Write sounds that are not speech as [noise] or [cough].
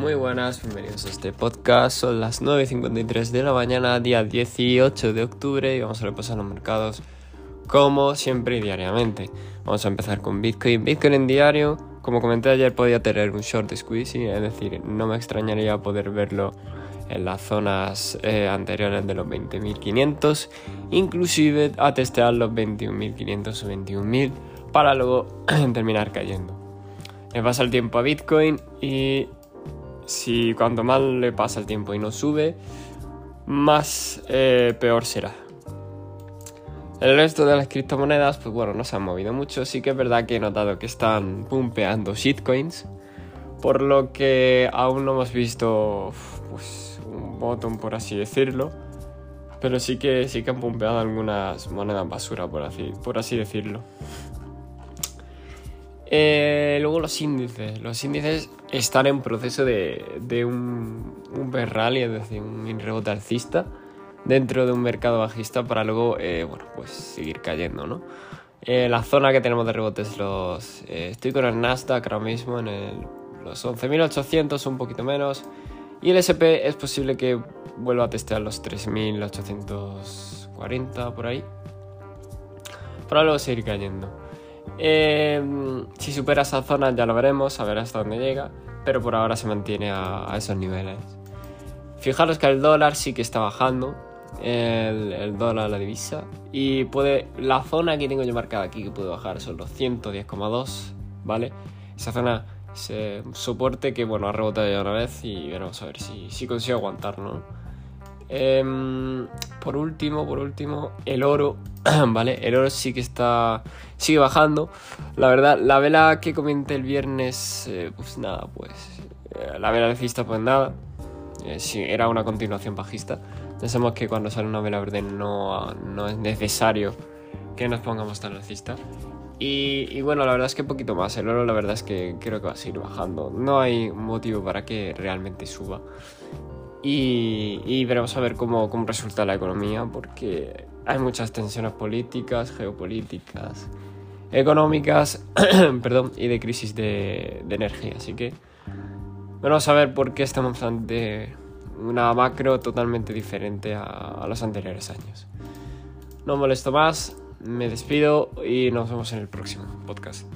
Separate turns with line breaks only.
Muy buenas, bienvenidos a este podcast. Son las 9.53 de la mañana, día 18 de octubre, y vamos a repasar los mercados como siempre y diariamente. Vamos a empezar con Bitcoin. Bitcoin en diario, como comenté ayer, podía tener un short squeezing, es decir, no me extrañaría poder verlo en las zonas eh, anteriores de los 20.500, inclusive a testear los 21.500 o 21.000 para luego [clears throat] terminar cayendo. Le pasa el tiempo a Bitcoin y si cuanto más le pasa el tiempo y no sube, más eh, peor será. El resto de las criptomonedas, pues bueno, no se han movido mucho. Sí que es verdad que he notado que están pumpeando shitcoins, por lo que aún no hemos visto pues, un botón, por así decirlo. Pero sí que, sí que han pumpeado algunas monedas basura, por así, por así decirlo. Eh, luego los índices. Los índices están en proceso de, un, un bear rally, es decir, un rebote alcista dentro de un mercado bajista para luego, eh, bueno, pues seguir cayendo, ¿no? Eh, la zona que tenemos de rebotes los... estoy con el Nasdaq ahora mismo en el, los 11.800, un poquito menos. Y el SP es posible que vuelva a testear los 3.840 por ahí. Para luego seguir cayendo. Em, si supera esa zona ya lo veremos, a ver hasta dónde llega, pero por ahora se mantiene a, esos niveles. Fijaros que el dólar sí que está bajando, el, dólar, la divisa, y puede, la zona que tengo yo marcada aquí que puede bajar son los 110,2, ¿vale? Esa zona ese soporte que bueno ha rebotado ya una vez y veremos a ver si, si consigo aguantar, ¿no? Em, por último, por último, el oro, [clears throat] ¿vale? El oro sí que está, sigue bajando. La verdad, la vela que comenté el viernes, eh, pues nada, pues eh, la vela alcista pues nada. Eh, sí, era una continuación bajista. Pensamos que cuando sale una vela verde no, no es necesario que nos pongamos tan alcista. Y, y, bueno, la verdad es que poquito más. El oro la verdad es que creo que va a seguir bajando. No hay motivo para que realmente suba. Y, veremos a ver cómo, cómo, resulta la economía, porque hay muchas tensiones políticas, geopolíticas, económicas, [clears throat] perdón, y de crisis de, energía. Así que vamos a ver por qué estamos ante una macro totalmente diferente a los anteriores años. No molesto más, me despido y nos vemos en el próximo podcast.